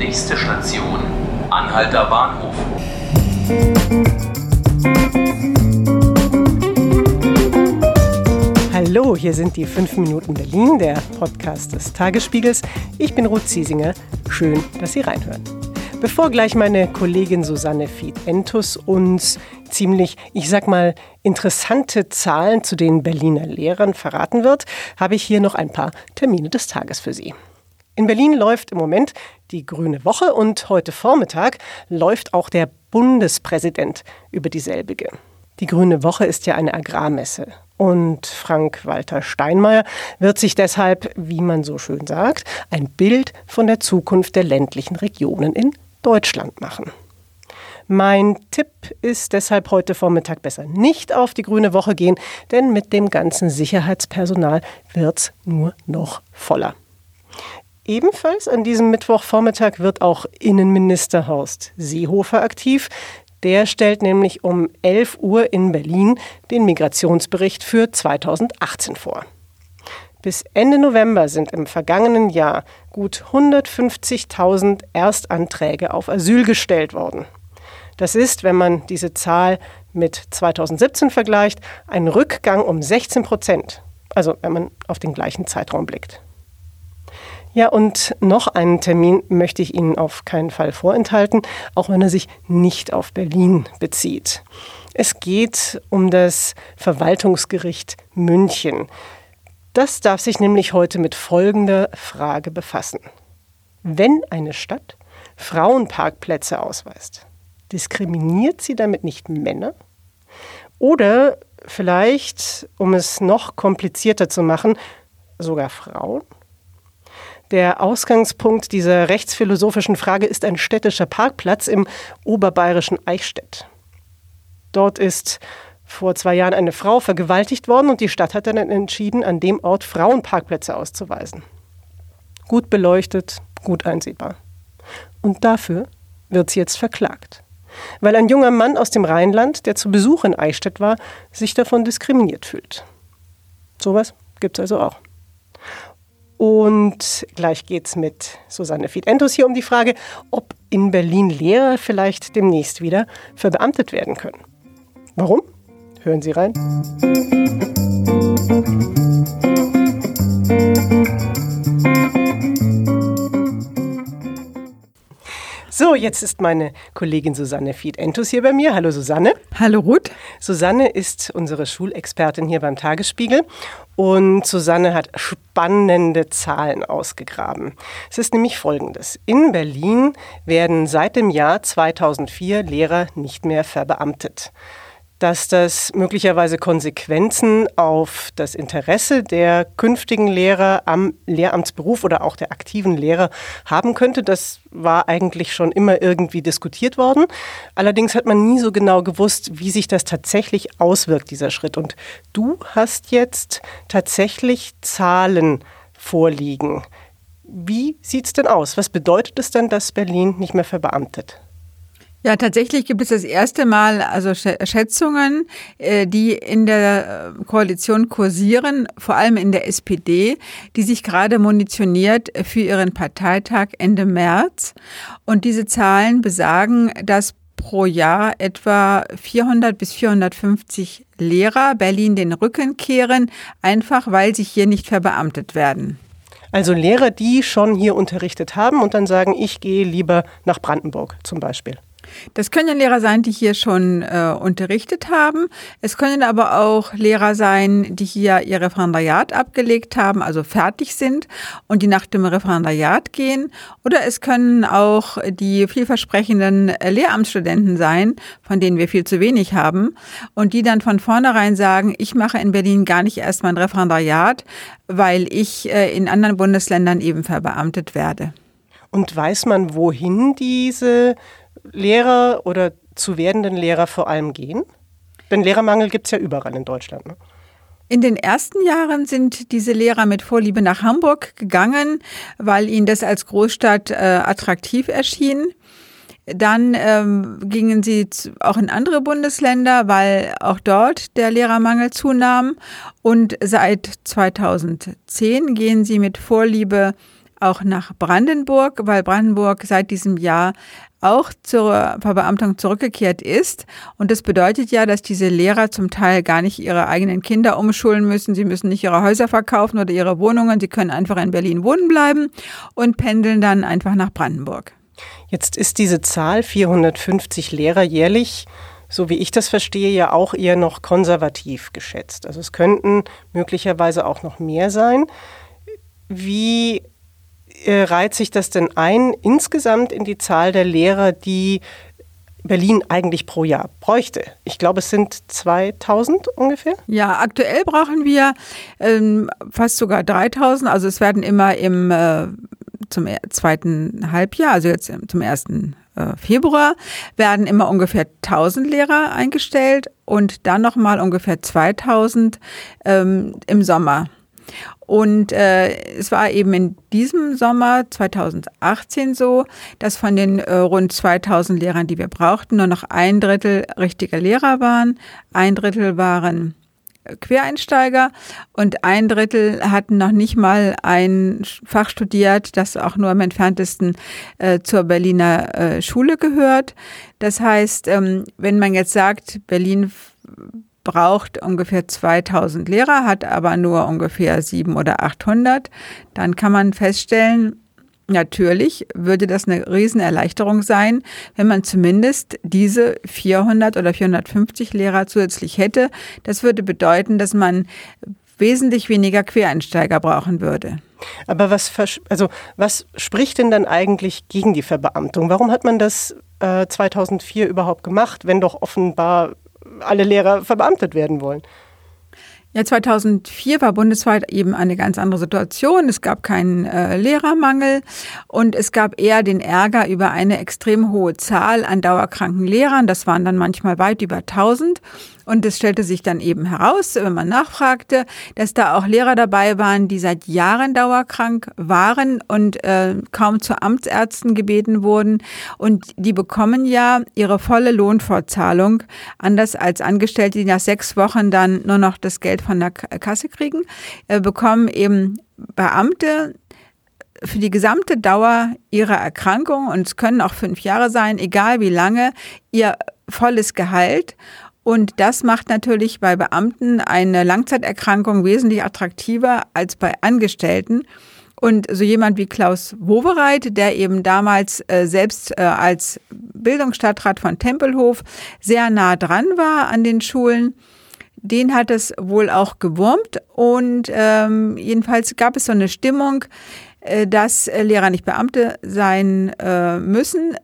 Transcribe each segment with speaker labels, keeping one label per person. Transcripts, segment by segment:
Speaker 1: Nächste Station, Anhalter Bahnhof.
Speaker 2: Hallo, hier sind die 5 Minuten Berlin, der Podcast des Tagesspiegels. Ich bin Ruth Ziesinger. Schön, dass Sie reinhören. Bevor gleich meine Kollegin Susanne Fied-Entus uns ziemlich, ich sag mal, interessante Zahlen zu den Berliner Lehrern verraten wird, habe ich hier noch ein paar Termine des Tages für Sie. In Berlin läuft im Moment die Grüne Woche und heute Vormittag läuft auch der Bundespräsident über dieselbige. Die Grüne Woche ist ja eine Agrarmesse. Und Frank-Walter Steinmeier wird sich deshalb, wie man so schön sagt, ein Bild von der Zukunft der ländlichen Regionen in Deutschland machen. Mein Tipp ist deshalb heute Vormittag besser nicht auf die Grüne Woche gehen, denn mit dem ganzen Sicherheitspersonal wird's nur noch voller. Ebenfalls an diesem Mittwochvormittag wird auch Innenminister Horst Seehofer aktiv. Der stellt nämlich um 11 Uhr in Berlin den Migrationsbericht für 2018 vor. Bis Ende November sind im vergangenen Jahr gut 150.000 Erstanträge auf Asyl gestellt worden. Das ist, wenn man diese Zahl mit 2017 vergleicht, ein Rückgang um 16 Prozent. Also wenn man auf den gleichen Zeitraum blickt. Ja, und noch einen Termin möchte ich Ihnen auf keinen Fall vorenthalten, auch wenn er sich nicht auf Berlin bezieht. Es geht um das Verwaltungsgericht München. Das darf sich nämlich heute mit folgender Frage befassen. Wenn eine Stadt Frauenparkplätze ausweist, diskriminiert sie damit nicht Männer? Oder vielleicht, um es noch komplizierter zu machen, sogar Frauen? Der Ausgangspunkt dieser rechtsphilosophischen Frage ist ein städtischer Parkplatz im oberbayerischen Eichstätt. Dort ist vor zwei Jahren eine Frau vergewaltigt worden und die Stadt hat dann entschieden, an dem Ort Frauenparkplätze auszuweisen. Gut beleuchtet, gut einsehbar. Und dafür wird sie jetzt verklagt. Weil ein junger Mann aus dem Rheinland, der zu Besuch in Eichstätt war, sich davon diskriminiert fühlt. Sowas gibt es also auch. Und gleich geht es mit Susanne Fiedentus hier um die Frage, ob in Berlin Lehrer vielleicht demnächst wieder verbeamtet werden können. Warum? Hören Sie rein. Jetzt ist meine Kollegin Susanne Fied-Entus hier bei mir. Hallo Susanne.
Speaker 3: Hallo Ruth.
Speaker 2: Susanne ist unsere Schulexpertin hier beim Tagesspiegel und Susanne hat spannende Zahlen ausgegraben. Es ist nämlich folgendes. In Berlin werden seit dem Jahr 2004 Lehrer nicht mehr verbeamtet dass das möglicherweise Konsequenzen auf das Interesse der künftigen Lehrer am Lehramtsberuf oder auch der aktiven Lehrer haben könnte. Das war eigentlich schon immer irgendwie diskutiert worden. Allerdings hat man nie so genau gewusst, wie sich das tatsächlich auswirkt, dieser Schritt. Und du hast jetzt tatsächlich Zahlen vorliegen. Wie sieht es denn aus? Was bedeutet es denn, dass Berlin nicht mehr verbeamtet?
Speaker 3: Ja, tatsächlich gibt es das erste Mal also Schätzungen, äh, die in der äh, Koalition kursieren, vor allem in der SPD, die sich gerade munitioniert für ihren Parteitag Ende März. Und diese Zahlen besagen, dass pro Jahr etwa 400 bis 450 Lehrer Berlin den Rücken kehren, einfach weil sie hier nicht verbeamtet werden.
Speaker 2: Also Lehrer, die schon hier unterrichtet haben und dann sagen, ich gehe lieber nach Brandenburg zum Beispiel.
Speaker 3: Das können Lehrer sein, die hier schon äh, unterrichtet haben. Es können aber auch Lehrer sein, die hier ihr Referendariat abgelegt haben, also fertig sind und die nach dem Referendariat gehen. Oder es können auch die vielversprechenden Lehramtsstudenten sein, von denen wir viel zu wenig haben und die dann von vornherein sagen, ich mache in Berlin gar nicht erst mein Referendariat, weil ich äh, in anderen Bundesländern eben verbeamtet werde.
Speaker 2: Und weiß man, wohin diese Lehrer oder zu werdenden Lehrer vor allem gehen? Denn Lehrermangel gibt es ja überall in Deutschland. Ne?
Speaker 3: In den ersten Jahren sind diese Lehrer mit Vorliebe nach Hamburg gegangen, weil ihnen das als Großstadt äh, attraktiv erschien. Dann ähm, gingen sie auch in andere Bundesländer, weil auch dort der Lehrermangel zunahm. Und seit 2010 gehen sie mit Vorliebe auch nach Brandenburg, weil Brandenburg seit diesem Jahr auch zur Verbeamtung zurückgekehrt ist. Und das bedeutet ja, dass diese Lehrer zum Teil gar nicht ihre eigenen Kinder umschulen müssen. Sie müssen nicht ihre Häuser verkaufen oder ihre Wohnungen. Sie können einfach in Berlin wohnen bleiben und pendeln dann einfach nach Brandenburg.
Speaker 2: Jetzt ist diese Zahl 450 Lehrer jährlich so wie ich das verstehe, ja auch eher noch konservativ geschätzt. Also es könnten möglicherweise auch noch mehr sein. Wie äh, reiht sich das denn ein insgesamt in die Zahl der Lehrer, die Berlin eigentlich pro Jahr bräuchte. Ich glaube, es sind 2000 ungefähr.
Speaker 3: Ja, aktuell brauchen wir ähm, fast sogar 3000. Also es werden immer im äh, zum zweiten Halbjahr, also jetzt zum ersten äh, Februar, werden immer ungefähr 1000 Lehrer eingestellt und dann nochmal ungefähr 2000 ähm, im Sommer. Und äh, es war eben in diesem Sommer 2018 so, dass von den äh, rund 2000 Lehrern, die wir brauchten, nur noch ein Drittel richtige Lehrer waren, ein Drittel waren Quereinsteiger und ein Drittel hatten noch nicht mal ein Fach studiert, das auch nur am entferntesten äh, zur Berliner äh, Schule gehört. Das heißt, ähm, wenn man jetzt sagt, Berlin braucht ungefähr 2000 Lehrer, hat aber nur ungefähr 700 oder 800, dann kann man feststellen, Natürlich würde das eine Riesenerleichterung sein, wenn man zumindest diese 400 oder 450 Lehrer zusätzlich hätte. Das würde bedeuten, dass man wesentlich weniger Quereinsteiger brauchen würde.
Speaker 2: Aber was, also was spricht denn dann eigentlich gegen die Verbeamtung? Warum hat man das äh, 2004 überhaupt gemacht, wenn doch offenbar alle Lehrer verbeamtet werden wollen.
Speaker 3: Ja, 2004 war bundesweit eben eine ganz andere Situation. Es gab keinen äh, Lehrermangel und es gab eher den Ärger über eine extrem hohe Zahl an dauerkranken Lehrern. Das waren dann manchmal weit über 1000. Und es stellte sich dann eben heraus, wenn man nachfragte, dass da auch Lehrer dabei waren, die seit Jahren dauerkrank waren und äh, kaum zu Amtsärzten gebeten wurden. Und die bekommen ja ihre volle Lohnfortzahlung, anders als Angestellte, die nach sechs Wochen dann nur noch das Geld von der Kasse kriegen, äh, bekommen eben Beamte für die gesamte Dauer ihrer Erkrankung, und es können auch fünf Jahre sein, egal wie lange, ihr volles Gehalt. Und das macht natürlich bei Beamten eine Langzeiterkrankung wesentlich attraktiver als bei Angestellten. Und so jemand wie Klaus Wowereit, der eben damals äh, selbst äh, als Bildungsstadtrat von Tempelhof sehr nah dran war an den Schulen, den hat es wohl auch gewurmt. Und ähm, jedenfalls gab es so eine Stimmung, äh, dass äh, Lehrer nicht Beamte sein äh, müssen,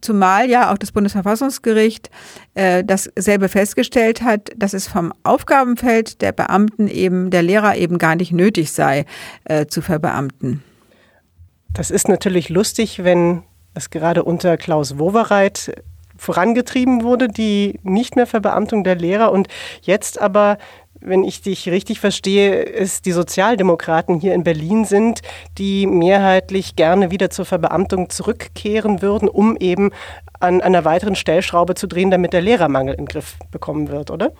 Speaker 3: zumal ja auch das Bundesverfassungsgericht dasselbe festgestellt hat, dass es vom Aufgabenfeld der Beamten eben, der Lehrer eben gar nicht nötig sei, zu verbeamten.
Speaker 2: Das ist natürlich lustig, wenn es gerade unter Klaus Wowereit vorangetrieben wurde, die nicht mehr Verbeamtung der Lehrer und jetzt aber wenn ich dich richtig verstehe, es die Sozialdemokraten hier in Berlin sind, die mehrheitlich gerne wieder zur Verbeamtung zurückkehren würden, um eben an einer weiteren Stellschraube zu drehen, damit der Lehrermangel in den Griff bekommen wird, oder?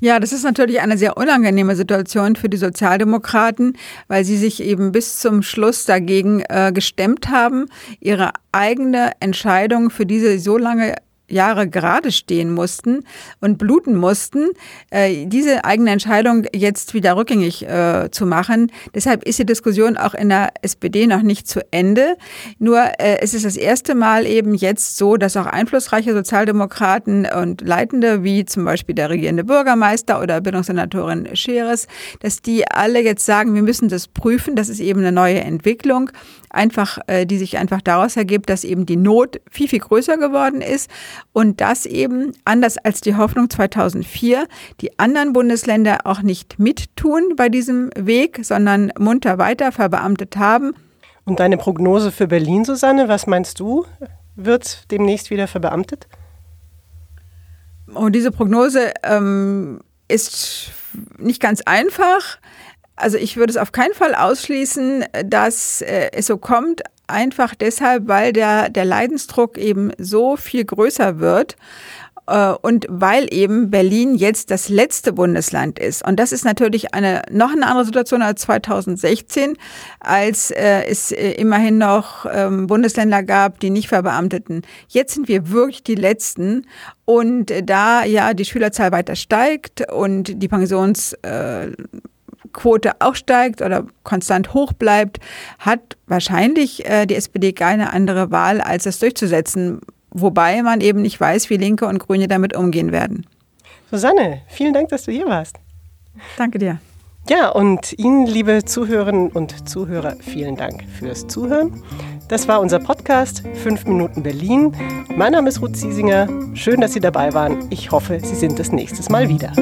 Speaker 3: Ja, das ist natürlich eine sehr unangenehme Situation für die Sozialdemokraten, weil sie sich eben bis zum Schluss dagegen äh, gestemmt haben, ihre eigene Entscheidung, für diese so lange Jahre gerade stehen mussten und bluten mussten, äh, diese eigene Entscheidung jetzt wieder rückgängig äh, zu machen. Deshalb ist die Diskussion auch in der SPD noch nicht zu Ende. Nur äh, es ist das erste Mal eben jetzt so, dass auch einflussreiche Sozialdemokraten und Leitende, wie zum Beispiel der regierende Bürgermeister oder Bildungssenatorin Scheres, dass die alle jetzt sagen, wir müssen das prüfen. Das ist eben eine neue Entwicklung einfach, äh, die sich einfach daraus ergibt, dass eben die Not viel, viel größer geworden ist und dass eben, anders als die Hoffnung 2004, die anderen Bundesländer auch nicht mittun bei diesem Weg, sondern munter weiter verbeamtet haben.
Speaker 2: Und deine Prognose für Berlin, Susanne, was meinst du? Wird demnächst wieder verbeamtet?
Speaker 3: Und diese Prognose ähm, ist nicht ganz einfach. Also ich würde es auf keinen Fall ausschließen, dass äh, es so kommt, einfach deshalb, weil der, der Leidensdruck eben so viel größer wird Äh, und weil eben Berlin jetzt das letzte Bundesland ist. Und das ist natürlich eine noch eine andere Situation als 2016, als äh, es äh, immerhin noch ähm, Bundesländer gab, die nicht verbeamteten. Jetzt sind wir wirklich die Letzten. Und da ja die Schülerzahl weiter steigt und die Pensionsquote auch steigt oder konstant hoch bleibt, hat wahrscheinlich die SPD keine andere Wahl, als es durchzusetzen, wobei man eben nicht weiß, wie Linke und Grüne damit umgehen werden.
Speaker 2: Susanne, vielen Dank, dass du hier warst.
Speaker 3: Danke dir.
Speaker 2: Ja, und Ihnen, liebe Zuhörerinnen und Zuhörer, vielen Dank fürs Zuhören. Das war unser Podcast 5 Minuten Berlin. Mein Name ist Ruth Ziesinger. Schön, dass Sie dabei waren. Ich hoffe, Sie sind das nächstes Mal wieder.